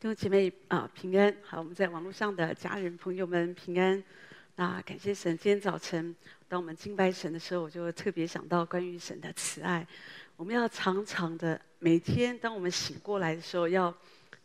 弟兄姐妹啊，平安！好，我们在网络上的家人朋友们平安。那感谢神，今天早晨当我们敬拜神的时候，我就特别想到关于神的慈爱。我们要常常的每天，当我们醒过来的时候，要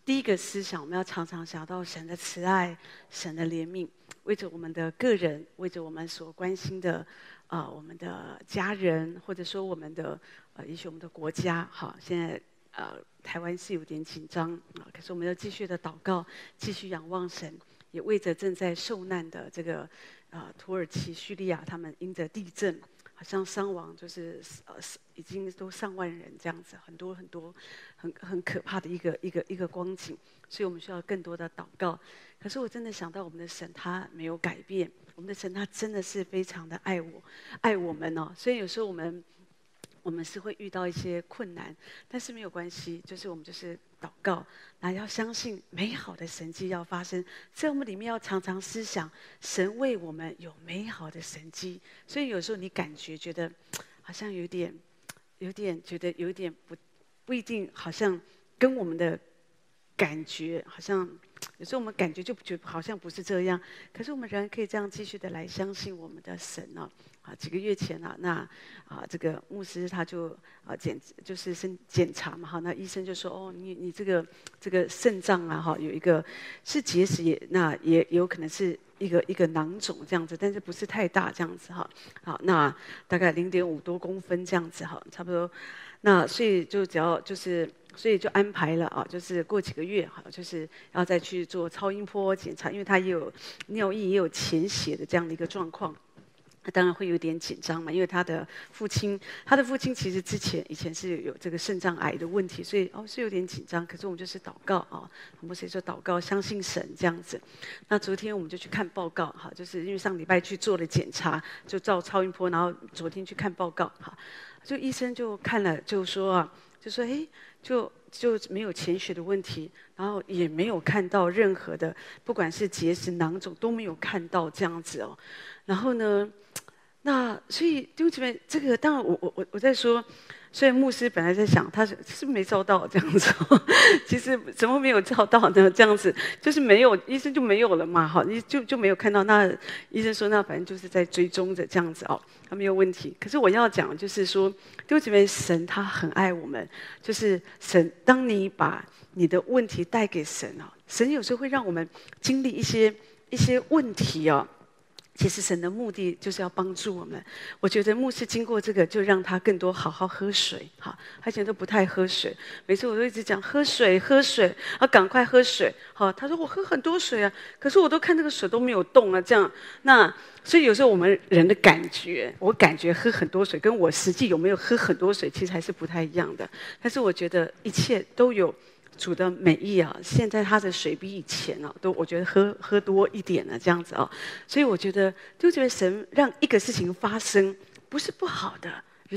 第一个思想，我们要常常想到神的慈爱、神的怜悯，为着我们的个人，为着我们所关心的啊、我们的家人，或者说我们的呃，也许我们的国家。好，现在。呃，台湾是有点紧张啊，可是我们要继续的祷告，继续仰望神，也为着正在受难的这个呃土耳其、叙利亚，他们因着地震，好像伤亡就是呃已经都上万人这样子，很多很多很很可怕的一个一个一个光景，所以我们需要更多的祷告。可是我真的想到我们的神，他没有改变，我们的神他真的是非常的爱我，爱我们哦，所以有时候我们。我们是会遇到一些困难，但是没有关系，就是我们就是祷告，那要相信美好的神迹要发生，在我们里面要常常思想神为我们有美好的神迹。所以有时候你感觉觉得好像有点，有点觉得有点不不一定，好像跟我们的感觉好像有时候我们感觉就觉得好像不是这样，可是我们仍然可以这样继续的来相信我们的神呢。啊，几个月前啊，那啊，这个牧师他就啊检就是身检查嘛，哈，那医生就说，哦，你你这个这个肾脏啊，哈，有一个是结石也，那也有可能是一个一个囊肿这样子，但是不是太大这样子哈，好，那大概零点五多公分这样子哈，差不多，那所以就只要就是，所以就安排了啊，就是过几个月哈，就是要再去做超音波检查，因为他也有尿液也有潜血的这样的一个状况。他当然会有点紧张嘛，因为他的父亲，他的父亲其实之前以前是有这个肾脏癌的问题，所以哦是有点紧张。可是我们就是祷告啊，我们谁说祷告，相信神这样子。那昨天我们就去看报告哈，就是因为上礼拜去做了检查，就照超音波，然后昨天去看报告哈，就医生就看了就说啊，就说哎，就就没有潜血的问题，然后也没有看到任何的，不管是结石囊肿都没有看到这样子哦，然后呢？那所以弟兄姐妹，这个当然我我我我在说，所以牧师本来在想，他是是没照到这样子？其实怎么没有照到呢？这样子就是没有，医生就没有了嘛，好，你就就没有看到。那医生说，那反正就是在追踪着这样子哦，他没有问题。可是我要讲就是说，弟兄姐妹，神他很爱我们，就是神，当你把你的问题带给神啊，神有时候会让我们经历一些一些问题啊。其实神的目的就是要帮助我们。我觉得牧师经过这个，就让他更多好好喝水。哈，他以前都不太喝水，每次我都一直讲喝水，喝水，啊，赶快喝水。好，他说我喝很多水啊，可是我都看那个水都没有动啊，这样。那所以有时候我们人的感觉，我感觉喝很多水，跟我实际有没有喝很多水，其实还是不太一样的。但是我觉得一切都有。主的美意啊，现在他的水比以前啊，都我觉得喝喝多一点了，这样子啊，所以我觉得就觉得神让一个事情发生不是不好的，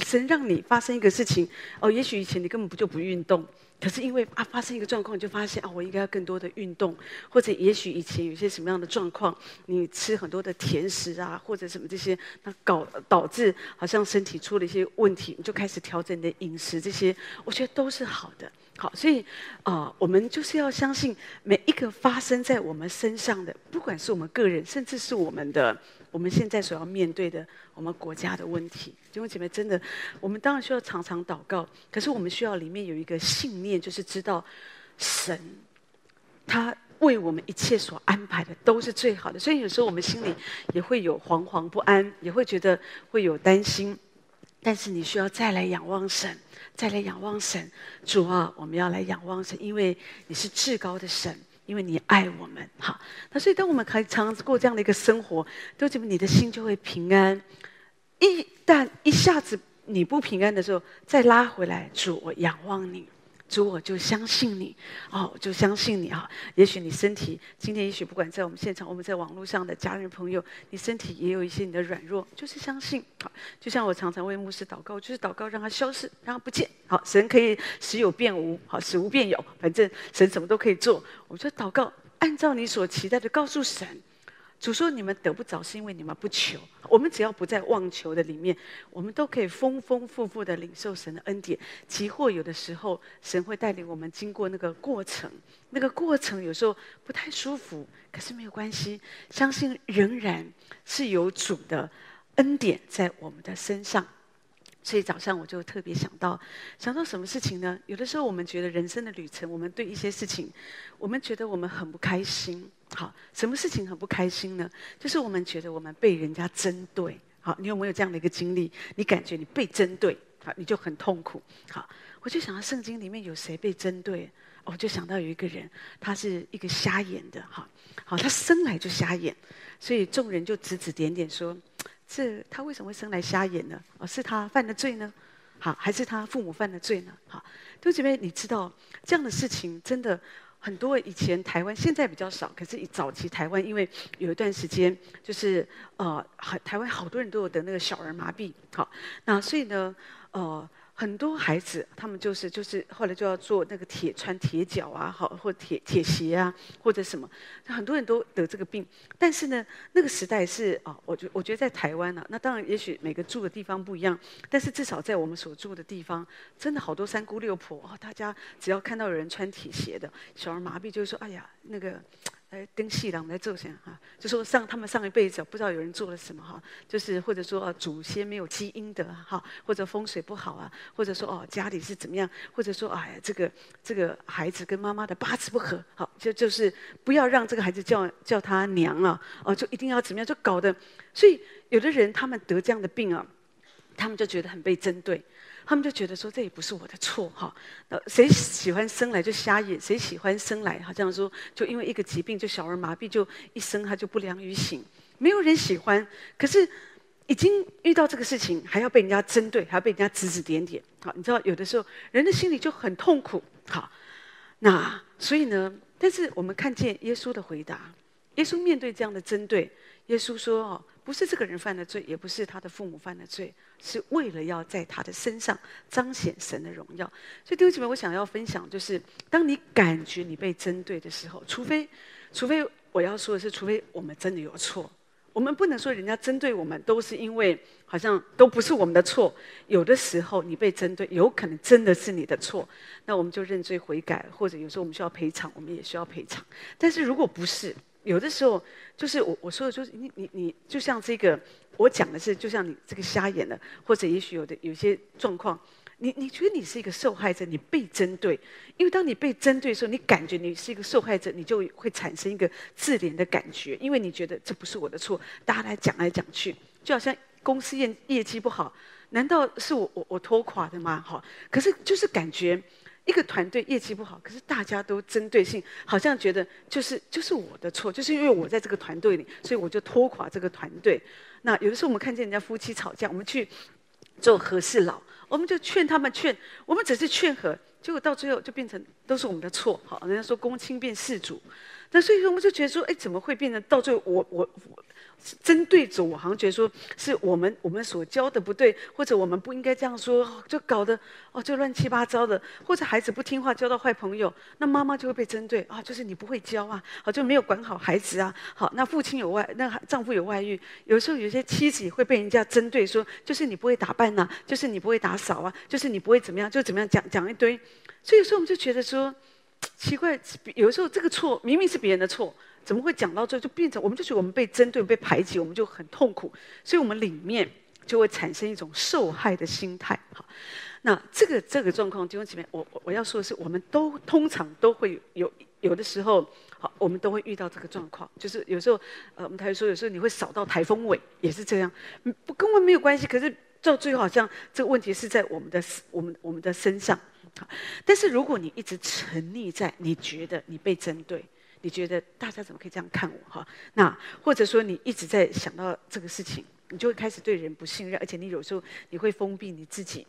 神让你发生一个事情哦，也许以前你根本不就不运动，可是因为啊发生一个状况，你就发现啊，我应该要更多的运动，或者也许以前有些什么样的状况，你吃很多的甜食啊，或者什么这些，那搞导致好像身体出了一些问题，你就开始调整你的饮食，这些我觉得都是好的。好，所以啊、我们就是要相信每一个发生在我们身上的，不管是我们个人，甚至是我们的，我们现在所要面对的我们国家的问题。弟兄姐妹，真的，我们当然需要常常祷告，可是我们需要里面有一个信念，就是知道神他为我们一切所安排的都是最好的。所以有时候我们心里也会有惶惶不安，也会觉得会有担心，但是你需要再来仰望神。再来仰望神，主啊，我们要来仰望神，因为你是至高的神，因为你爱我们。哈，那所以当我们可以常常过这样的一个生活，都觉得你的心就会平安。一旦一下子你不平安的时候，再拉回来，主，我仰望你。主，我就相信你，哦，我就相信你啊。也许你身体今天，也许不管在我们现场，我们在网络上的家人朋友，你身体也有一些你的软弱，就是相信。好，就像我常常为牧师祷告，就是祷告让他消失，让他不见。好，神可以使有变无，好，使无变有，反正神什么都可以做。我就祷告，按照你所期待的告诉神，主说：“你们得不着，是因为你们不求。我们只要不在妄求的里面，我们都可以丰丰富富的领受神的恩典。即或有的时候，神会带领我们经过那个过程，那个过程有时候不太舒服，可是没有关系，相信仍然是有主的恩典在我们的身上。所以早上我就特别想到，想到什么事情呢？有的时候我们觉得人生的旅程，我们对一些事情，我们觉得我们很不开心。”好，什么事情很不开心呢？就是我们觉得我们被人家针对。好，你有没有这样的一个经历？你感觉你被针对，好，你就很痛苦。好，我就想到圣经里面有谁被针对？我就想到有一个人，他是一个瞎眼的。哈，好，他生来就瞎眼，所以众人就指指点点说：这他为什么会生来瞎眼呢？哦，是他犯的罪呢？好，还是他父母犯的罪呢？好，弟兄姐妹，你知道这样的事情真的。很多以前台湾现在比较少，可是以早期台湾，因为有一段时间就是呃，台湾好多人都有得那个小儿麻痹，好，那所以呢，呃。很多孩子，他们就是就是后来就要做那个铁穿铁脚啊，好或铁铁鞋啊，或者什么，很多人都得这个病。但是呢，那个时代是啊，我觉我觉得在台湾呢、那当然也许每个住的地方不一样，但是至少在我们所住的地方，真的好多三姑六婆啊，大家只要看到有人穿铁鞋的，小儿麻痹，就会说哎呀那个。哎，登细郎来做什么哈？就说上他们上一辈子不知道有人做了什么哈，就是或者说祖先没有积阴德哈，或者风水不好啊，或者说哦家里是怎么样，或者说哎呀这个这个孩子跟妈妈的八字不合，好就就是不要让这个孩子叫叫他娘啊，哦就一定要怎么样，就搞得，所以有的人他们得这样的病啊，他们就觉得很被针对。他们就觉得说，这也不是我的错哈，那谁喜欢生来就瞎眼？谁喜欢生来好像说就因为一个疾病就小儿麻痹，就一生他就不良于行？没有人喜欢。可是已经遇到这个事情，还要被人家针对，还要被人家指指点点。好，你知道有的时候人的心里就很痛苦。好，那所以呢，但是我们看见耶稣的回答，耶稣面对这样的针对，耶稣说哦。不是这个人犯的罪，也不是他的父母犯的罪，是为了要在他的身上彰显神的荣耀。所以弟兄姐妹，我想要分享，就是当你感觉你被针对的时候，除非，除非我要说的是，除非我们真的有错，我们不能说人家针对我们都是因为好像都不是我们的错。有的时候你被针对，有可能真的是你的错，那我们就认罪悔改，或者有时候我们需要赔偿，我们也需要赔偿。但是如果不是，有的时候，就是我我说的，就是你你你，就像这个，我讲的是，就像你这个瞎眼的，或者也许有的有些状况，你你觉得你是一个受害者，你被针对，因为当你被针对的时候，你感觉你是一个受害者，你就会产生一个自怜的感觉，因为你觉得这不是我的错，大家来讲来讲去，就好像公司业业绩不好，难道是我我我拖垮的吗？好，可是就是感觉。一个团队业绩不好，可是大家都针对性，好像觉得就是就是我的错，就是因为我在这个团队里，所以我就拖垮这个团队。那有的时候我们看见人家夫妻吵架，我们去做和事佬，我们就劝他们劝，我们只是劝和，结果到最后就变成都是我们的错。好，人家说公亲变事主，所以说我们就觉得说，哎，怎么会变成到最后我我我？针对着我，好像觉得说是我们我们所教的不对，或者我们不应该这样说，就搞得哦就乱七八糟的，或者孩子不听话交到坏朋友，那妈妈就会被针对啊，就是你不会教啊，好就没有管好孩子啊，好那父亲有外，那丈夫有外遇，有时候有些妻子会被人家针对说，就是你不会打扮呐、啊，就是你不会打扫啊，就是你不会怎么样，就怎么样讲讲一堆，所以有时候我们就觉得说奇怪，有时候这个错明明是别人的错。怎么会讲到最后就变成我们就觉得我们被针对、被排挤，我们就很痛苦，所以我们里面就会产生一种受害的心态。好，那这个这个状况，弟兄姐妹，我我要说的是，我们都通常都会有有的时候，好，我们都会遇到这个状况，就是有时候，呃，我们台说有时候你会扫到台风尾，也是这样，不根本没有关系，可是到最后好像这个问题是在我们的我们我们的身上。但是如果你一直沉溺在你觉得你被针对。你觉得大家怎么可以这样看我哈？那或者说你一直在想到这个事情，你就会开始对人不信任，而且你有时候你会封闭你自己，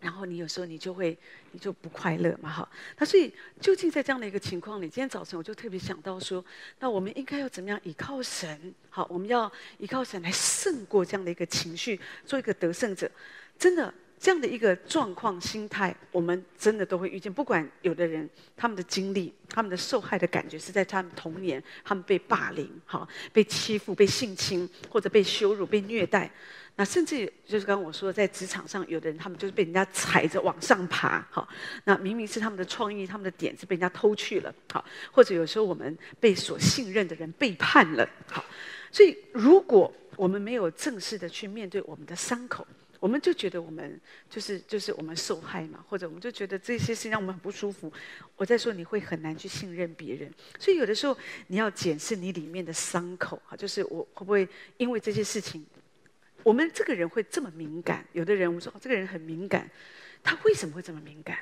然后你有时候你就会你就不快乐嘛哈。那所以究竟在这样的一个情况里，今天早晨我就特别想到说，那我们应该要怎么样依靠神？好，我们要依靠神来胜过这样的一个情绪，做一个得胜者。真的，这样的一个状况、心态，我们真的都会遇见。不管有的人他们的经历、他们的受害的感觉是在他们童年，他们被霸凌、哈，被欺负、被性侵，或者被羞辱、被虐待。那甚至就是刚刚我说，在职场上，有的人他们就是被人家踩着往上爬，哈。那明明是他们的创意、他们的点子被人家偷去了，好。或者有时候我们被所信任的人背叛了，好。所以如果我们没有正式的去面对我们的伤口，我们就觉得我们就是就是我们受害嘛，或者我们就觉得这些事情让我们很不舒服。我在说你会很难去信任别人，所以有的时候你要检视你里面的伤口哈，就是我会不会因为这些事情，我们这个人会这么敏感？有的人我们说这个人很敏感，他为什么会这么敏感？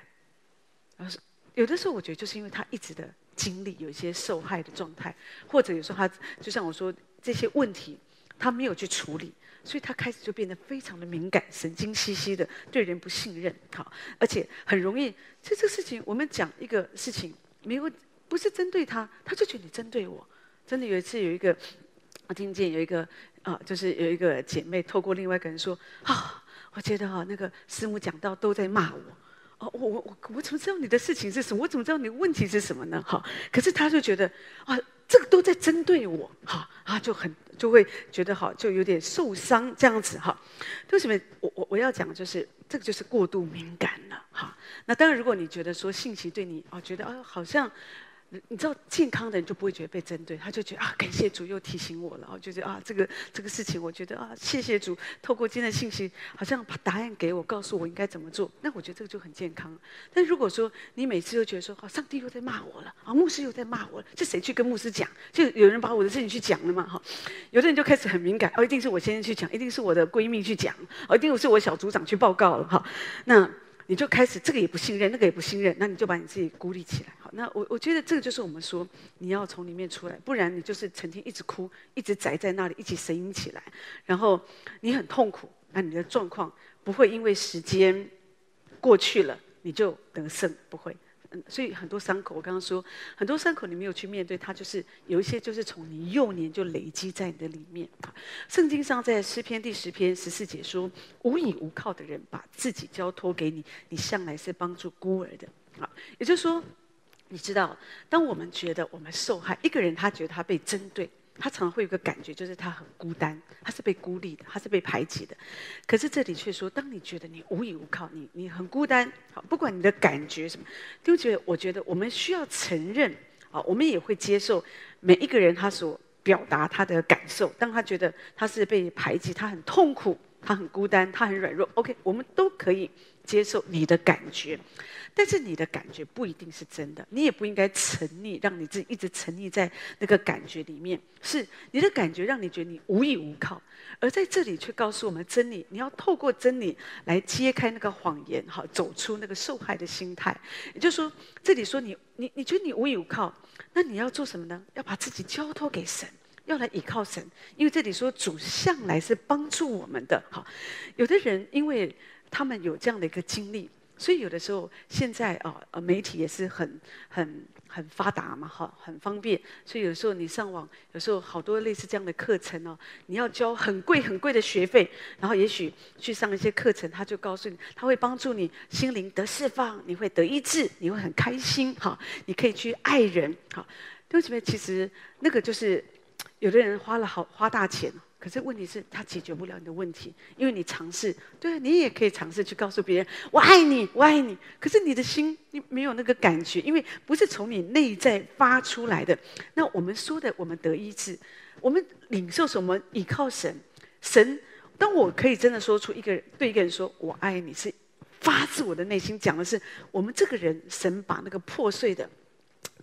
而是有的时候我觉得就是因为他一直的经历有一些受害的状态，或者有时候他就像我说这些问题他没有去处理。所以他开始就变得非常的敏感，神经兮兮的，对人不信任，好，而且很容易。这这个事情，我们讲一个事情，没有不是针对他，他就觉得你针对我。真的有一次有一个，我听见有一个啊，就是有一个姐妹透过另外一个人说啊，我觉得哈那个师母讲到都在骂我。哦，我我我我怎么知道你的事情是什么？我怎么知道你的问题是什么呢？哈，可是他就觉得啊。这个都在针对我，哈啊，就很就会觉得好，就有点受伤这样子哈。为什么我我我要讲就是这个就是过度敏感了哈。那当然，如果你觉得说信息对你啊，觉得啊好像。你知道健康的人就不会觉得被针对，他就觉得啊，感谢主又提醒我了，哦，就觉得啊，这个这个事情，我觉得啊，谢谢主，透过今天的信息，好像把答案给我，告诉我应该怎么做。那我觉得这个就很健康。但如果说你每次都觉得说，啊，上帝又在骂我了，啊，牧师又在骂我了，这谁去跟牧师讲？就有人把我的事情去讲了嘛，哈。有的人就开始很敏感，哦，一定是我先生去讲，一定是我的闺蜜去讲，哦，一定是我小组长去报告了，哈。那。你就开始这个也不信任，那个也不信任，那你就把你自己孤立起来。好，那我我觉得这个就是我们说你要从里面出来，不然你就是成天一直哭，一直宅在那里，一起呻吟起来，然后你很痛苦，那你的状况不会因为时间过去了你就得胜，不会。所以很多伤口，我刚刚说很多伤口你没有去面对，它就是有一些就是从你幼年就累积在你的里面。圣经上在诗篇第十篇十四节说：“无依无靠的人把自己交托给你，你向来是帮助孤儿的。”啊，也就是说，你知道，当我们觉得我们受害，一个人他觉得他被针对。他常常会有个感觉，就是他很孤单，他是被孤立的，他是被排挤的。可是这里却说，当你觉得你无依无靠，你你很孤单，好，不管你的感觉什么，都觉得，我觉得我们需要承认，啊，我们也会接受每一个人他所表达他的感受。当他觉得他是被排挤，他很痛苦，他很孤单，他很软弱。OK，我们都可以接受你的感觉。但是你的感觉不一定是真的，你也不应该沉溺，让你自己一直沉溺在那个感觉里面。是你的感觉让你觉得你无依无靠，而在这里却告诉我们真理。你要透过真理来揭开那个谎言，哈，走出那个受害的心态。也就是说，这里说你你你觉得你无依无靠，那你要做什么呢？要把自己交托给神，要来依靠神，因为这里说主向来是帮助我们的。哈，有的人因为他们有这样的一个经历。所以有的时候，现在啊，呃，媒体也是很、很、很发达嘛，哈，很方便。所以有时候你上网，有时候好多类似这样的课程哦，你要交很贵、很贵的学费，然后也许去上一些课程，他就告诉你，他会帮助你心灵得释放，你会得医治，你会很开心，哈，你可以去爱人，哈。对不起，其实那个就是有的人花了好花大钱。可是问题是，他解决不了你的问题，因为你尝试，对，你也可以尝试去告诉别人“我爱你，我爱你”。可是你的心，你没有那个感觉，因为不是从你内在发出来的。那我们说的，我们得医治，我们领受什么？依靠神，神。当我可以真的说出一个人对一个人说“我爱你”，是发自我的内心讲的是，我们这个人，神把那个破碎的。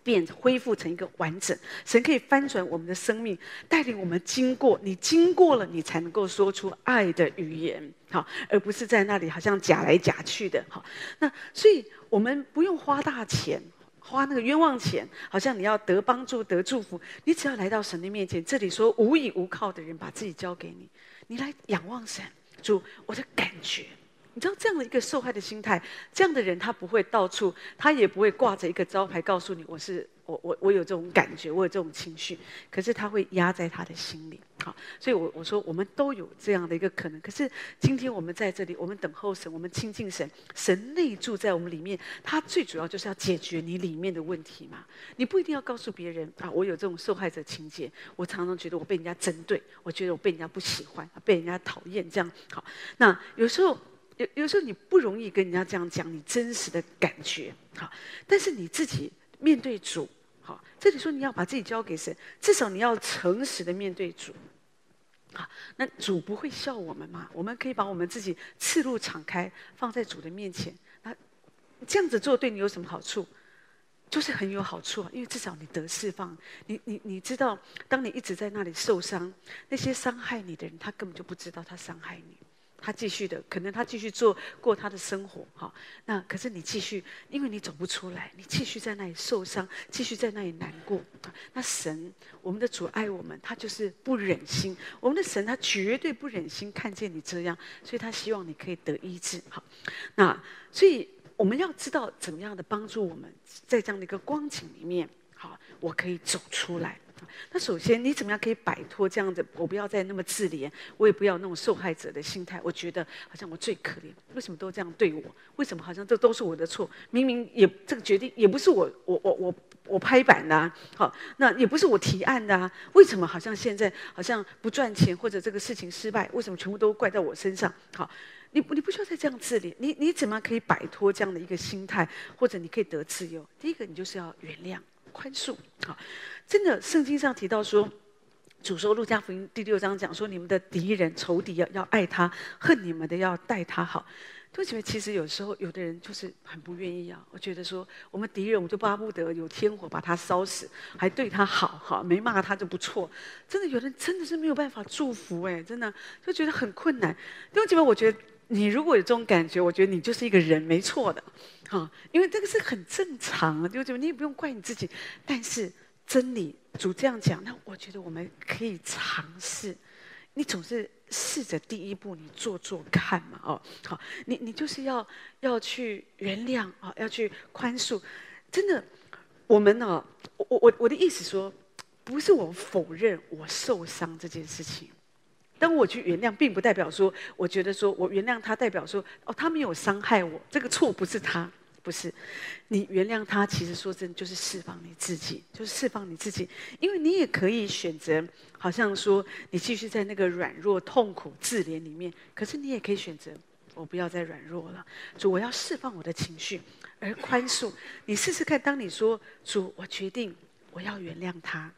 变恢复成一个完整，神可以翻转我们的生命，带领我们经过。你经过了，你才能够说出爱的语言，好，而不是在那里好像假来假去的，好。那所以我们不用花大钱，花那个冤枉钱，好像你要得帮助、得祝福，你只要来到神的面前。这里说无依无靠的人，把自己交给你，你来仰望神，主，我的感觉。你知道这样的一个受害的心态，这样的人他不会到处，他也不会挂着一个招牌告诉你我是我我我有这种感觉，我有这种情绪，可是他会压在他的心里。好，所以我我说我们都有这样的一个可能。可是今天我们在这里，我们等候神，我们亲近神，神内住在我们里面，他最主要就是要解决你里面的问题嘛。你不一定要告诉别人啊，我有这种受害者情结，我常常觉得我被人家针对，我觉得我被人家不喜欢，被人家讨厌，这样好。那有时候。有有时候你不容易跟人家这样讲你真实的感觉，好，但是你自己面对主，好，这里说你要把自己交给神，至少你要诚实的面对主，好，那主不会笑我们嘛？我们可以把我们自己赤露敞开放在主的面前，那这样子做对你有什么好处？就是很有好处啊，因为至少你得释放，你你你知道，当你一直在那里受伤，那些伤害你的人，他根本就不知道他伤害你。他继续的，可能他继续做过他的生活，哈。那可是你继续，因为你走不出来，你继续在那里受伤，继续在那里难过。那神，我们的主爱我们，他就是不忍心。我们的神，他绝对不忍心看见你这样，所以他希望你可以得医治，好。那所以我们要知道怎么样的帮助我们在这样的一个光景里面，好，我可以走出来。那首先，你怎么样可以摆脱这样子？我不要再那么自怜，我也不要那种受害者的心态。我觉得好像我最可怜，为什么都这样对我？为什么好像这都是我的错？明明也这个决定也不是我我我我我拍板的，好，那也不是我提案的啊。为什么好像现在好像不赚钱或者这个事情失败，为什么全部都怪在我身上？好，你你不需要再这样自怜，你你怎么可以摆脱这样的一个心态，或者你可以得自由？第一个，你就是要原谅。宽恕，好，真的，圣经上提到说，主说路加福音第六章讲说，你们的敌人、仇敌要要爱他，恨你们的要待他好。对不起，其实有时候有的人就是很不愿意啊。我觉得说，我们敌人，我就巴不得有天火把他烧死，还对他好，好，没骂他就不错。真的，有人真的是没有办法祝福，哎，真的就觉得很困难。对不起，我觉得你如果有这种感觉，我觉得你就是一个人，没错的。好，因为这个是很正常就就？你也不用怪你自己。但是真理主这样讲，那我觉得我们可以尝试。你总是试着第一步，你做做看嘛，哦，好，你你就是要要去原谅啊，要去宽恕。真的，我们呢，我我我的意思说，不是我否认我受伤这件事情。当我去原谅，并不代表说，我觉得说我原谅他，代表说哦，他没有伤害我，这个错不是他，不是。你原谅他，其实说真，就是释放你自己，就是释放你自己。因为你也可以选择，好像说你继续在那个软弱、痛苦、自怜里面，可是你也可以选择，我不要再软弱了，主，我要释放我的情绪，而宽恕。你试试看，当你说主，我决定我要原谅他，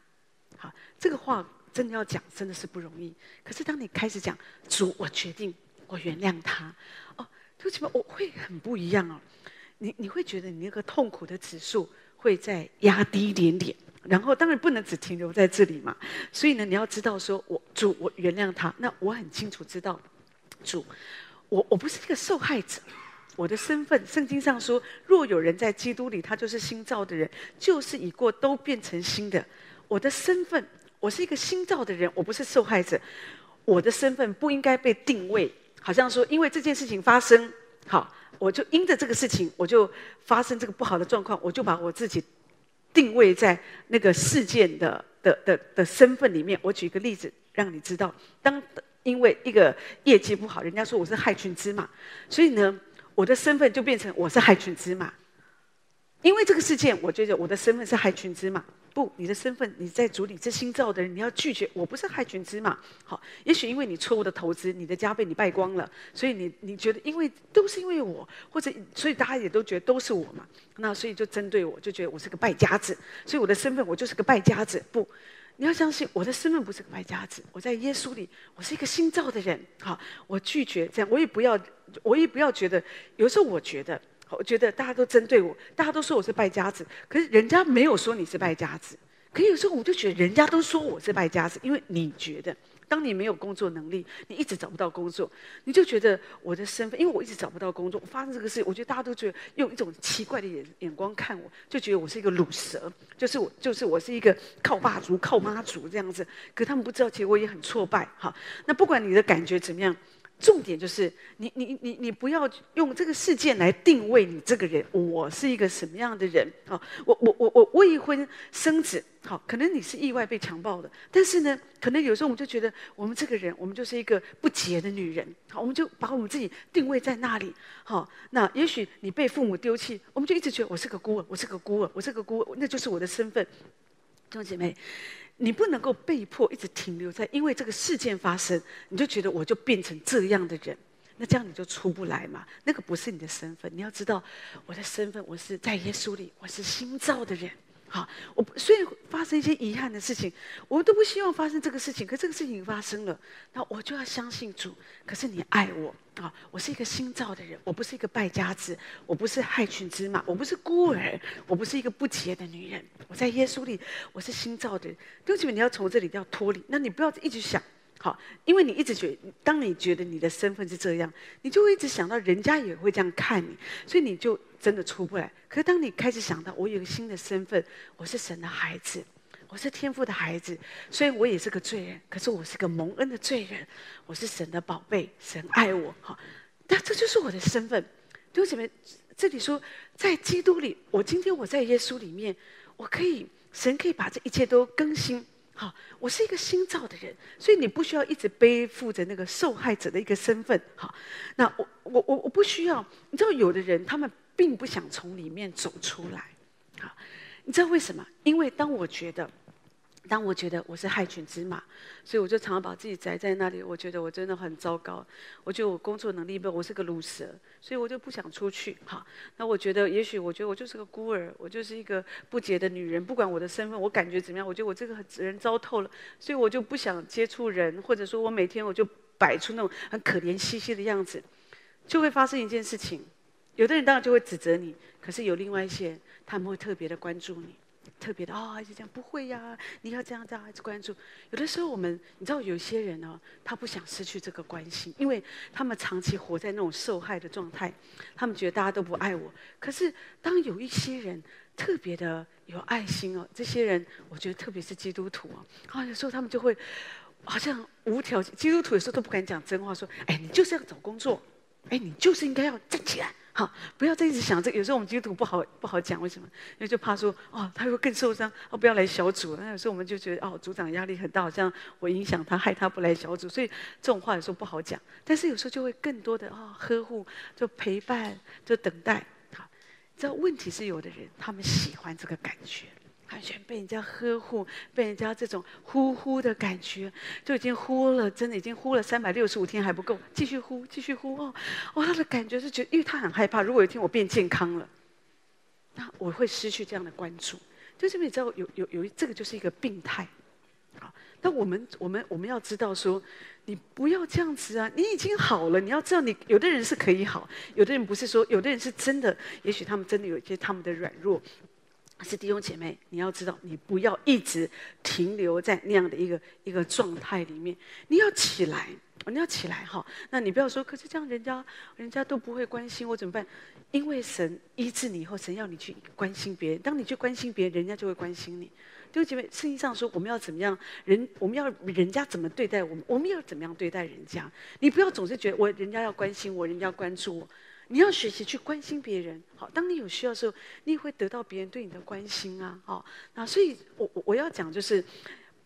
好，这个话。真的要讲，真的是不容易。可是当你开始讲主，我决定，我原谅他，哦，就起码我会很不一样哦。你你会觉得你那个痛苦的指数会再压低一点点，然后当然不能只停留在这里嘛。所以呢，你要知道说，我主，我原谅他。那我很清楚知道，主，我我不是一个受害者，我的身份，圣经上说，若有人在基督里，他就是新造的人，旧事已过，都变成新的。我的身份。我是一个新造的人，我不是受害者。我的身份不应该被定位，好像说因为这件事情发生，好，我就因着这个事情，我就发生这个不好的状况，我就把我自己定位在那个事件的的的的身份里面。我举一个例子让你知道，当因为一个业绩不好，人家说我是害群之马，所以呢，我的身份就变成我是害群之马。因为这个事件，我觉得我的身份是害群之马。不，你的身份，你在主里这新造的人，你要拒绝。我不是害群之马。好，也许因为你错误的投资，你的家被你败光了，所以你你觉得，因为都是因为我，或者所以大家也都觉得都是我嘛。那所以就针对我，就觉得我是个败家子。所以我的身份，我就是个败家子。不，你要相信我的身份不是个败家子。我在耶稣里，我是一个新造的人。好，我拒绝这样，我也不要，我也不要觉得。有时候我觉得。我觉得大家都针对我，大家都说我是败家子，可是人家没有说你是败家子。可有时候我就觉得人家都说我是败家子，因为你觉得，当你没有工作能力，你一直找不到工作，你就觉得我的身份，因为我一直找不到工作，我发生这个事，我觉得大家都觉得用一种奇怪的眼眼光看我，就觉得我是一个鲁蛇，就是我就是我是一个靠爸族、靠妈族这样子。可他们不知道，其实我也很挫败。好，那不管你的感觉怎么样。重点就是你你你你不要用这个事件来定位你这个人，我是一个什么样的人啊？我我我我未婚生子，好，可能你是意外被强暴的，但是呢，可能有时候我们就觉得我们这个人，我们就是一个不洁的女人，好，我们就把我们自己定位在那里，好，那也许你被父母丢弃，我们就一直觉得我是个孤儿，我是个孤儿，我是个孤儿，那就是我的身份，弟兄姐妹。你不能够被迫一直停留在，因为这个事件发生，你就觉得我就变成这样的人，那这样你就出不来嘛。那个不是你的身份，你要知道我的身份，我是在耶稣里，我是新造的人。好，我虽然发生一些遗憾的事情，我都不希望发生这个事情。可这个事情发生了，那我就要相信主。可是你爱我啊，我是一个新造的人，我不是一个败家子，我不是害群之马，我不是孤儿，我不是一个不洁的女人。我在耶稣里，我是新造的人。对不起，你要从这里要脱离，那你不要一直想。好，因为你一直觉，当你觉得你的身份是这样，你就会一直想到人家也会这样看你，所以你就真的出不来。可是当你开始想到，我有个新的身份，我是神的孩子，我是天父的孩子，虽然我也是个罪人，可是我是个蒙恩的罪人，我是神的宝贝，神爱我。好，那这就是我的身份。弟兄姐妹，这里说，在基督里，我今天我在耶稣里面，我可以，神可以把这一切都更新。好，我是一个新造的人，所以你不需要一直背负着那个受害者的一个身份。好，那我我我我不需要。你知道，有的人他们并不想从里面走出来。好，你知道为什么？因为当我觉得。当我觉得我是害群之马，所以我就常常把自己宅在那里。我觉得我真的很糟糕，我觉得我工作能力不，我是个鲁蛇，所以我就不想出去。哈，那我觉得，也许我觉得我就是个孤儿，我就是一个不洁的女人。不管我的身份，我感觉怎么样？我觉得我这个人糟透了，所以我就不想接触人，或者说我每天我就摆出那种很可怜兮兮的样子，就会发生一件事情。有的人当然就会指责你，可是有另外一些，他们会特别的关注你。特别的啊，还是这样不会呀？你要这样这样，一直关注。有的时候我们，你知道，有些人呢，他不想失去这个关系，因为他们长期活在那种受害的状态，他们觉得大家都不爱我。可是当有一些人特别的有爱心哦，这些人，我觉得特别是基督徒哦，啊，有时候他们就会好像无条件，基督徒有时候都不敢讲真话，说，哎，你就是要找工作，哎，你就是应该要站起来。好，不要再一直想这个。有时候我们基督徒不好不好讲，为什么？因为就怕说哦，他会更受伤。哦，不要来小组。那有时候我们就觉得哦，组长压力很大，好像我影响他，害他不来小组。所以这种话有时候不好讲。但是有时候就会更多的啊、哦，呵护，就陪伴，就等待。好，你知道问题是有的人他们喜欢这个感觉。完全被人家呵护，被人家这种呼呼的感觉，就已经呼了，真的已经呼了三百六十五天还不够，继续呼，继续呼哦，哦，他的感觉是觉得，因为他很害怕，如果有一天我变健康了，那我会失去这样的关注。就是你知道，有有有，这个就是一个病态。好，那我们我们我们要知道说，你不要这样子啊，你已经好了，你要知道，你有的人是可以好，有的人不是说，有的人是真的，也许他们真的有一些他们的软弱。是弟兄姐妹，你要知道，你不要一直停留在那样的一个一个状态里面，你要起来，你要起来哈。那你不要说，可是这样人家人家都不会关心我怎么办？因为神医治你以后，神要你去关心别人。当你去关心别人，人家就会关心你。弟兄姐妹，圣经上说我们要怎么样？人我们要人家怎么对待我们？我们要怎么样对待人家？你不要总是觉得我人家要关心我，人家要关注我。你要学习去关心别人，好，当你有需要的时候，你也会得到别人对你的关心啊，好，那所以我我要讲就是，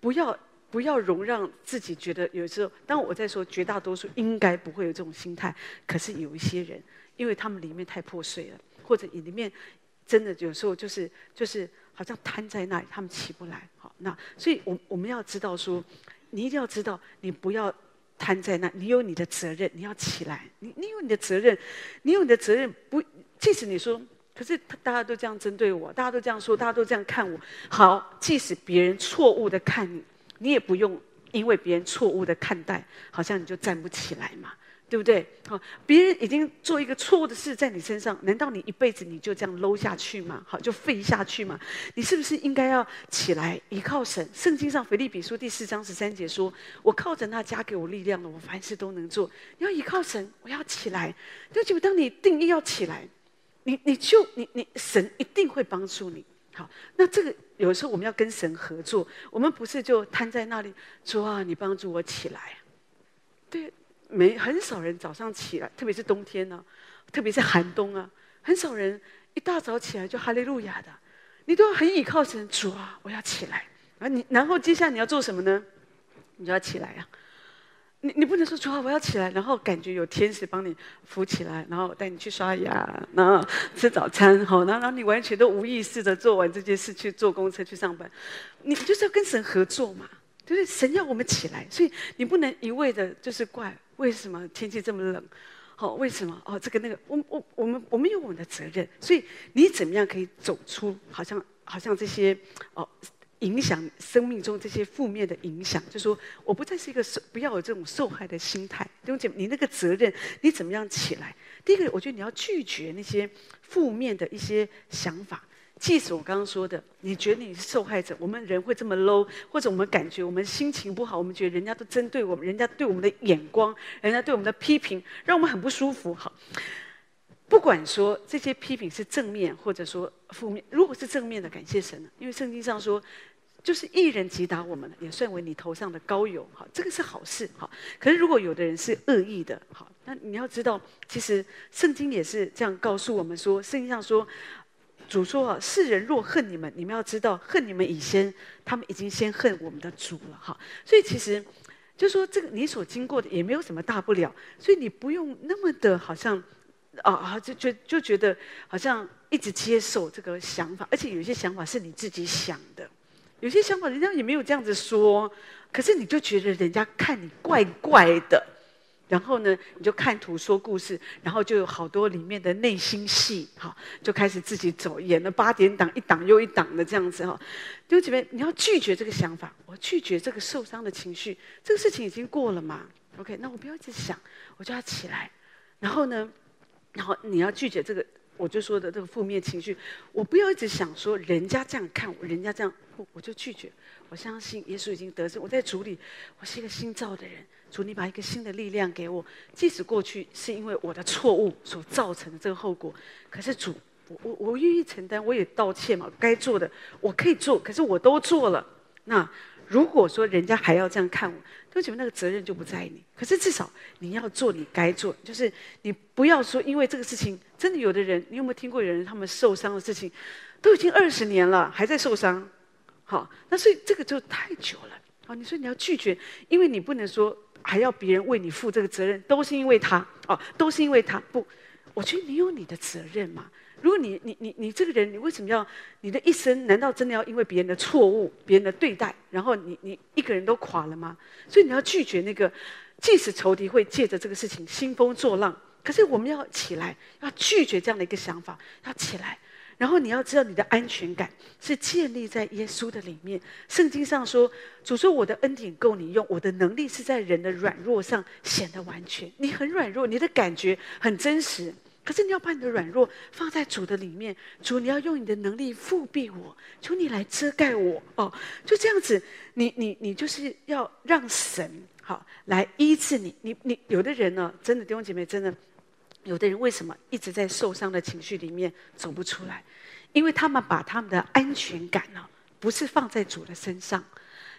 不要不要容让自己觉得有时候，当我在说绝大多数应该不会有这种心态，可是有一些人，因为他们里面太破碎了，或者你里面真的有时候就是就是好像瘫在那里，他们起不来，好，那所以我我们要知道说，你一定要知道，你不要。瘫在那，你有你的责任，你要起来。你你有你的责任，你有你的责任。不，即使你说，可是大家都这样针对我，大家都这样说，大家都这样看我。好，即使别人错误的看你，你也不用因为别人错误的看待，好像你就站不起来嘛。对不对？好，别人已经做一个错误的事在你身上，难道你一辈子你就这样搂下去吗？好，就废下去吗？你是不是应该要起来依靠神？圣经上腓立比书第四章十三节说：“我靠着那加给我力量的，我凡事都能做。”你要依靠神，我要起来。就就当你定义要起来，你你就你你神一定会帮助你。好，那这个有时候我们要跟神合作，我们不是就瘫在那里说啊，你帮助我起来。对。没很少人早上起来，特别是冬天呢、啊，特别是寒冬啊，很少人一大早起来就哈利路亚的，你都很倚靠神，主啊，我要起来。啊，你然后接下来你要做什么呢？你就要起来啊！你你不能说主啊，我要起来，然后感觉有天使帮你扶起来，然后带你去刷牙，然后吃早餐，好，然后然后你完全都无意识的做完这件事，去坐公车去上班，你就是要跟神合作嘛，就是？神要我们起来，所以你不能一味的就是怪为什么天气这么冷，好，为什么哦这个那个，我我我们我们有我们的责任，所以你怎么样可以走出好像好像这些哦。影响生命中这些负面的影响，就说我不再是一个受，不要有这种受害的心态。弟兄姐，你那个责任，你怎么样起来？第一个，我觉得你要拒绝那些负面的一些想法。即使我刚刚说的，你觉得你是受害者，我们人会这么 low，或者我们感觉我们心情不好，我们觉得人家都针对我们，人家对我们的眼光，人家对我们的批评，让我们很不舒服。好，不管说这些批评是正面，或者说负面，如果是正面的，感谢神了，因为圣经上说。就是一人击打我们，也算为你头上的膏油，好，这个是好事，好。可是如果有的人是恶意的，好，那你要知道，其实圣经也是这样告诉我们说，圣经上说，主说，世人若恨你们，你们要知道，恨你们以先，他们已经先恨我们的主了，哈。所以其实，就说这个你所经过的也没有什么大不了，所以你不用那么的好像，啊啊，就觉就觉得好像一直接受这个想法，而且有些想法是你自己想的。有些想法，人家也没有这样子说，可是你就觉得人家看你怪怪的，然后呢，你就看图说故事，然后就有好多里面的内心戏，哈，就开始自己走，演了八点档，一档又一档的这样子，哈。弟兄姐妹，你要拒绝这个想法，我拒绝这个受伤的情绪，这个事情已经过了嘛？OK，那我不要一直想，我就要起来，然后呢，然后你要拒绝这个。我就说的这个负面情绪，我不要一直想说人家这样看我，人家这样，我就拒绝。我相信耶稣已经得胜，我在主里，我是一个新造的人。主，你把一个新的力量给我，即使过去是因为我的错误所造成的这个后果，可是主，我我愿意承担，我也道歉嘛，该做的我可以做，可是我都做了，那。如果说人家还要这样看我，都觉得那个责任就不在你。可是至少你要做你该做，就是你不要说因为这个事情，真的有的人，你有没有听过有人他们受伤的事情，都已经二十年了还在受伤，好，那所以这个就太久了。好，你说你要拒绝，因为你不能说还要别人为你负这个责任，都是因为他，哦，都是因为他。不，我觉得你有你的责任嘛。如果你你你你这个人，你为什么要你的一生？难道真的要因为别人的错误、别人的对待，然后你你一个人都垮了吗？所以你要拒绝那个，即使仇敌会借着这个事情兴风作浪，可是我们要起来，要拒绝这样的一个想法，要起来。然后你要知道，你的安全感是建立在耶稣的里面。圣经上说：“主说我的恩典够你用，我的能力是在人的软弱上显得完全。”你很软弱，你的感觉很真实。可是你要把你的软弱放在主的里面，主，你要用你的能力覆庇我，求你来遮盖我哦，就这样子，你你你就是要让神好来医治你，你你有的人呢，真的弟兄姐妹，真的有的人为什么一直在受伤的情绪里面走不出来？因为他们把他们的安全感呢，不是放在主的身上，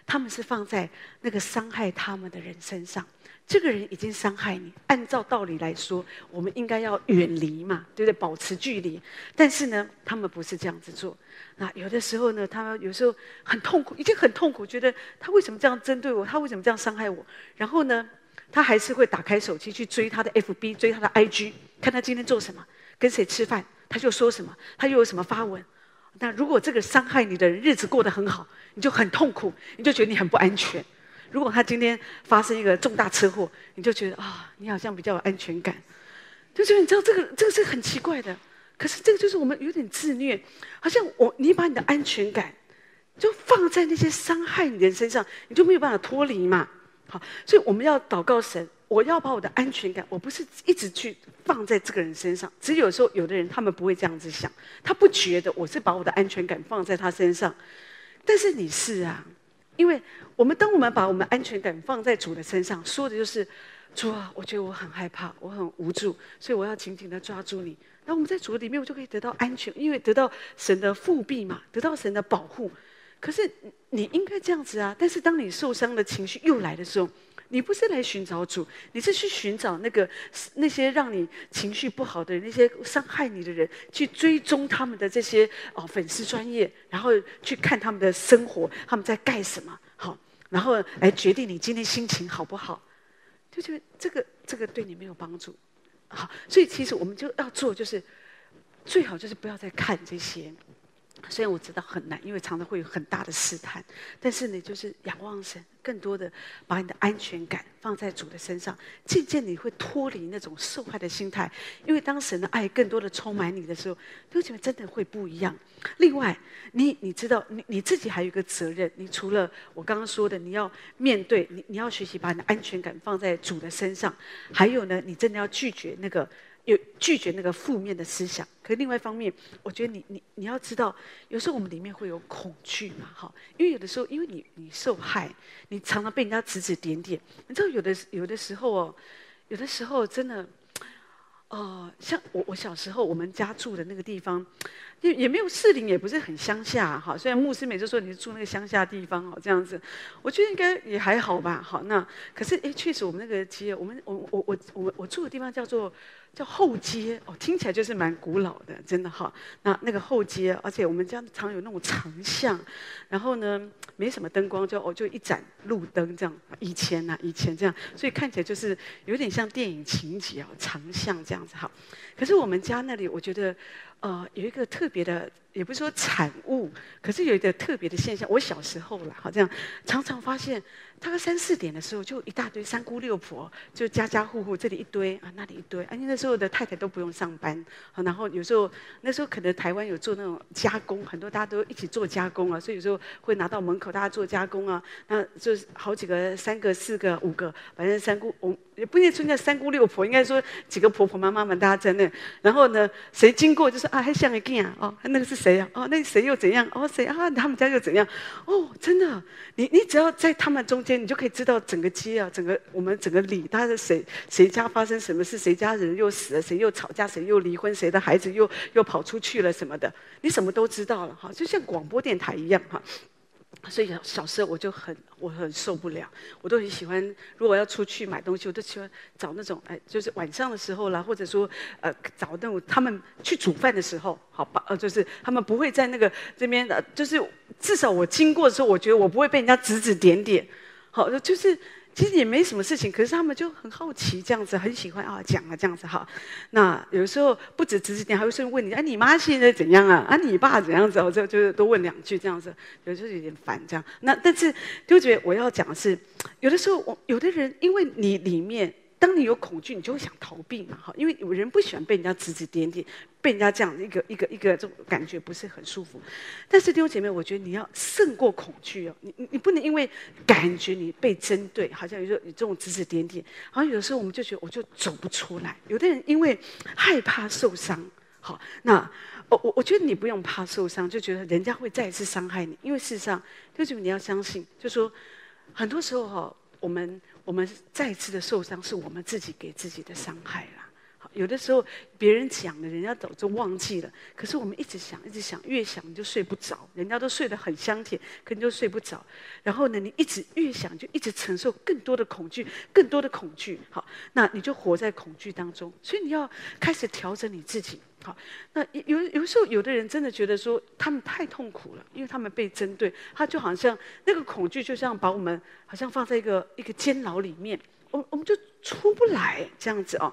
他们是放在那个伤害他们的人身上。这个人已经伤害你，按照道理来说，我们应该要远离嘛，对不对？保持距离。但是呢，他们不是这样子做。那有的时候呢，他们有时候很痛苦，已经很痛苦，觉得他为什么这样针对我？他为什么这样伤害我？然后呢，他还是会打开手机去追他的 FB，追他的 IG，看他今天做什么，跟谁吃饭，他就说什么，他又有什么发文。那如果这个伤害你的人日子过得很好，你就很痛苦，你就觉得你很不安全。如果他今天发生一个重大车祸，你就觉得啊，你好像比较有安全感，就是你知道这个这个是很奇怪的。可是这个就是我们有点自虐，好像我你把你的安全感就放在那些伤害你的人身上，你就没有办法脱离嘛。好，所以我们要祷告神，我要把我的安全感，我不是一直去放在这个人身上。只有时候有的人他们不会这样子想，他不觉得我是把我的安全感放在他身上，但是你是啊。因为我们当我们把我们安全感放在主的身上，说的就是主啊，我觉得我很害怕，我很无助，所以我要紧紧的抓住你。那我们在主里面，我就可以得到安全，因为得到神的覆庇嘛，得到神的保护。可是你应该这样子啊，但是当你受伤的情绪又来的时候，你不是来寻找主，你是去寻找那个那些让你情绪不好的人，那些伤害你的人，去追踪他们的这些哦粉丝专业，然后去看他们的生活，他们在干什么，好，然后来决定你今天心情好不好，就觉得这个这个对你没有帮助，好，所以其实我们就要做，就是最好就是不要再看这些。虽然我知道很难，因为常常会有很大的试探，但是呢，就是仰望神，更多的把你的安全感放在主的身上，渐渐你会脱离那种受害的心态。因为当神的爱更多的充满你的时候，就觉得真的会不一样。另外，你你知道，你你自己还有一个责任，你除了我刚刚说的，你要面对，你你要学习把你的安全感放在主的身上，还有呢，你真的要拒绝那个。有拒绝那个负面的思想，可另外一方面，我觉得你你你要知道，有时候我们里面会有恐惧嘛，哈，因为有的时候，因为你你受害，你常常被人家指指点点，你知道有的有的时候哦，有的时候真的，哦、像我我小时候我们家住的那个地方，也也没有士林，也不是很乡下，哈，虽然牧师每次说你是住那个乡下地方哦，这样子，我觉得应该也还好吧，好，那可是哎，确实我们那个街，我们我我我我我住的地方叫做。叫后街哦，听起来就是蛮古老的，真的哈。那那个后街，而且我们家常有那种长巷，然后呢，没什么灯光，就哦就一盏路灯这样。以前呐、啊，以前这样，所以看起来就是有点像电影情节哦，长巷这样子哈。可是我们家那里，我觉得呃有一个特别的。也不是说产物，可是有一个特别的现象。我小时候啦，好像常常发现，大概三四点的时候，就一大堆三姑六婆，就家家户户这里一堆啊，那里一堆。而且那时候的太太都不用上班，然后有时候那时候可能台湾有做那种加工，很多大家都一起做加工啊，所以有时候会拿到门口大家做加工啊，那就是好几个、三个、四个、五个，反正三姑我也不一定出现三姑六婆，应该说几个婆婆妈妈们大家在那。然后呢，谁经过就是啊，还像一个啊，哦，那个是。谁呀？哦，那谁又怎样？哦，谁啊？他们家又怎样？哦，真的，你你只要在他们中间，你就可以知道整个街啊，整个我们整个里，他是谁？谁家发生什么事？谁家人又死了？谁又吵架？谁又离婚？谁的孩子又又跑出去了？什么的，你什么都知道了哈，就像广播电台一样哈。所以小时候我就很我很受不了，我都很喜欢。如果要出去买东西，我都喜欢找那种哎，就是晚上的时候啦，或者说呃找那种他们去煮饭的时候，好吧，呃就是他们不会在那个这边的，就是至少我经过的时候，我觉得我不会被人家指指点点，好，就是。其实也没什么事情，可是他们就很好奇，这样子很喜欢啊讲啊这样子哈。那有时候不止指指点，还会顺便问你：哎，你妈现在怎样啊？啊，你爸怎样子？我就就多问两句这样子，有时候有点烦这样。那但是就觉得我要讲的是，有的时候我有的人因为你里面。当你有恐惧，你就会想逃避嘛，哈，因为有人不喜欢被人家指指点点，被人家这样一个一个一个这种感觉不是很舒服。但是弟兄姐妹，我觉得你要胜过恐惧哦，你你你不能因为感觉你被针对，好像有时候你这种指指点点，好像有时候我们就觉得我就走不出来。有的人因为害怕受伤，好，那我我我觉得你不用怕受伤，就觉得人家会再一次伤害你，因为事实上，六姐妹你要相信，就说很多时候哈，我们。我们再次的受伤，是我们自己给自己的伤害啦。好，有的时候别人讲了，人家早就忘记了。可是我们一直想，一直想，越想你就睡不着。人家都睡得很香甜，可你就睡不着。然后呢，你一直越想，就一直承受更多的恐惧，更多的恐惧。好，那你就活在恐惧当中。所以你要开始调整你自己。好，那有有时候，有的人真的觉得说他们太痛苦了，因为他们被针对，他就好像那个恐惧，就像把我们好像放在一个一个监牢里面，我我们就出不来这样子哦，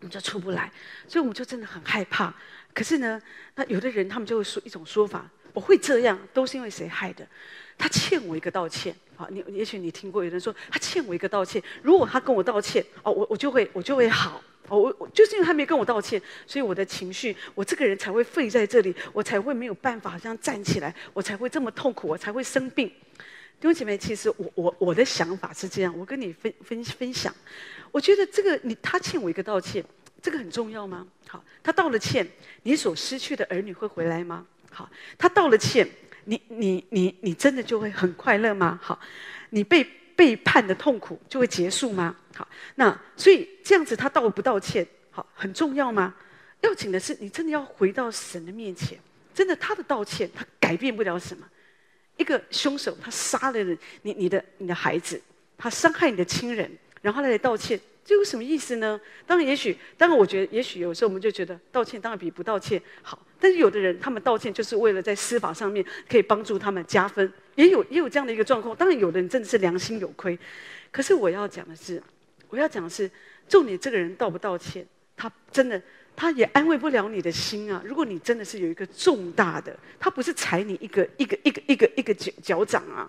我们就出不来，所以我们就真的很害怕。可是呢，那有的人他们就会说一种说法，我会这样都是因为谁害的？他欠我一个道歉。好，你也许你听过有人说他欠我一个道歉，如果他跟我道歉，哦，我我就会我就会好。哦，我我就是因为他没跟我道歉，所以我的情绪，我这个人才会废在这里，我才会没有办法好像站起来，我才会这么痛苦，我才会生病。弟兄姐妹，其实我我我的想法是这样，我跟你分分分享，我觉得这个你他欠我一个道歉，这个很重要吗？好，他道了歉，你所失去的儿女会回来吗？好，他道了歉，你你你你真的就会很快乐吗？好，你被。背叛的痛苦就会结束吗？好，那所以这样子他道不道歉，好，很重要吗？要紧的是你真的要回到神的面前，真的他的道歉他改变不了什么。一个凶手他杀了，你你的你的孩子，他伤害你的亲人，然后他来道歉，这有什么意思呢？当然，也许，当然，我觉得，也许有时候我们就觉得道歉当然比不道歉好。但是有的人，他们道歉就是为了在司法上面可以帮助他们加分，也有也有这样的一个状况。当然，有的人真的是良心有亏。可是我要讲的是，我要讲的是，重点这个人道不道歉，他真的。他也安慰不了你的心啊！如果你真的是有一个重大的，他不是踩你一个一个一个一个一个脚脚掌啊。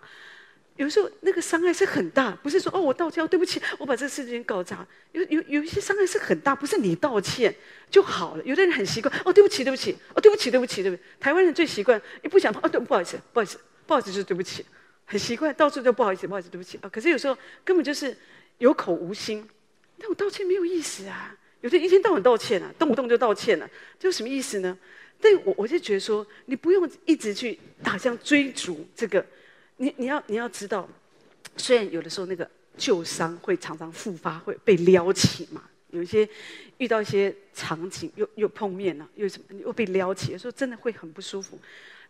有时候那个伤害是很大，不是说哦我道歉，对不起，我把这个事情搞砸。有有有一些伤害是很大，不是你道歉就好了。有的人很习惯哦，对不起，对不起，哦，对不起，对不起，对不起。台湾人最习惯一不想哦，对，不好意思，不好意思，不好意思就是对不起，很习惯到处就不好意思，不好意思，对不起啊。可是有时候根本就是有口无心，但我道歉没有意思啊。有的一天到晚道歉啊，动不动就道歉了，啊，这有什么意思呢？但我我就觉得说，你不用一直去好像追逐这个，你你要你要知道，虽然有的时候那个旧伤会常常复发，会被撩起嘛，有一些遇到一些场景又又碰面了，又什么又被撩起，有时候真的会很不舒服。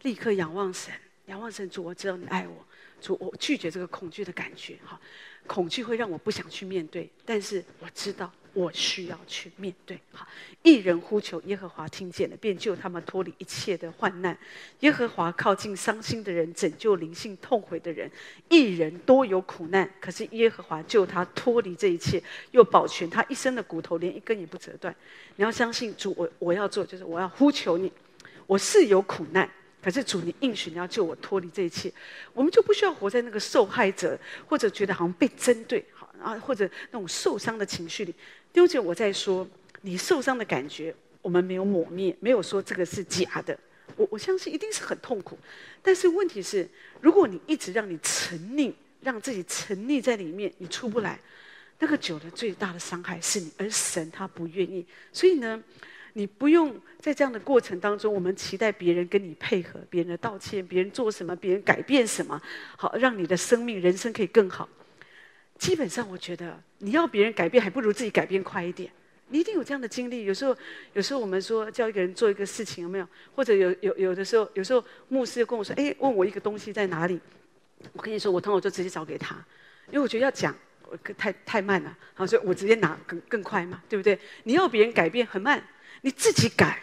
立刻仰望神，仰望神主，我知道你爱我，主我拒绝这个恐惧的感觉，哈，恐惧会让我不想去面对，但是我知道。我需要去面对。好，一人呼求耶和华，听见了，便救他们脱离一切的患难。耶和华靠近伤心的人，拯救灵性痛悔的人。一人多有苦难，可是耶和华救他脱离这一切，又保全他一生的骨头，连一根也不折断。你要相信主，我我要做就是我要呼求你。我是有苦难，可是主，你应许你要救我脱离这一切，我们就不需要活在那个受害者或者觉得好像被针对。好啊，或者那种受伤的情绪里，丢姐，我在说你受伤的感觉，我们没有抹灭，没有说这个是假的。我我相信一定是很痛苦，但是问题是，如果你一直让你沉溺，让自己沉溺在里面，你出不来，那个酒的最大的伤害是你，而神他不愿意。所以呢，你不用在这样的过程当中，我们期待别人跟你配合，别人的道歉，别人做什么，别人改变什么，好让你的生命人生可以更好。基本上，我觉得你要别人改变，还不如自己改变快一点。你一定有这样的经历。有时候，有时候我们说叫一个人做一个事情，有没有？或者有有有的时候，有时候牧师跟我说：“哎，问我一个东西在哪里？”我跟你说，我通常就直接找给他，因为我觉得要讲太太慢了，好，所以我直接拿更更快嘛，对不对？你要别人改变很慢，你自己改，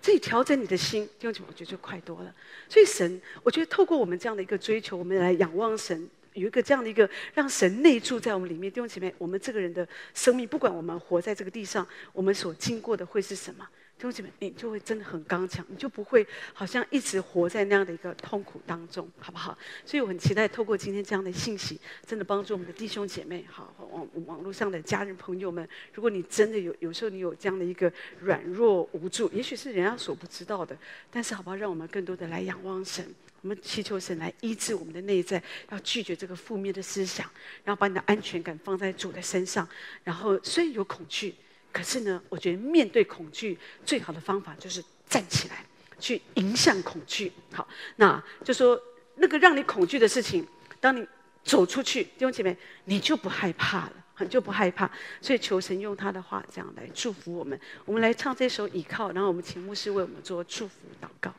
自己调整你的心，弟兄姐妹，我觉得就快多了。所以神，我觉得透过我们这样的一个追求，我们来仰望神。有一个这样的一个让神内住在我们里面，弟兄姐妹，我们这个人的生命，不管我们活在这个地上，我们所经过的会是什么？弟兄姐妹，你就会真的很刚强，你就不会好像一直活在那样的一个痛苦当中，好不好？所以我很期待透过今天这样的信息，真的帮助我们的弟兄姐妹，好网网络上的家人朋友们。如果你真的有有时候你有这样的一个软弱无助，也许是人家所不知道的，但是好不好？让我们更多的来仰望神。我们祈求神来医治我们的内在，要拒绝这个负面的思想，然后把你的安全感放在主的身上。然后虽然有恐惧，可是呢，我觉得面对恐惧最好的方法就是站起来，去迎向恐惧。好，那就说那个让你恐惧的事情，当你走出去，弟兄姐妹，你就不害怕了，你就不害怕。所以求神用他的话这样来祝福我们。我们来唱这首倚靠，然后我们请牧师为我们做祝福祷告。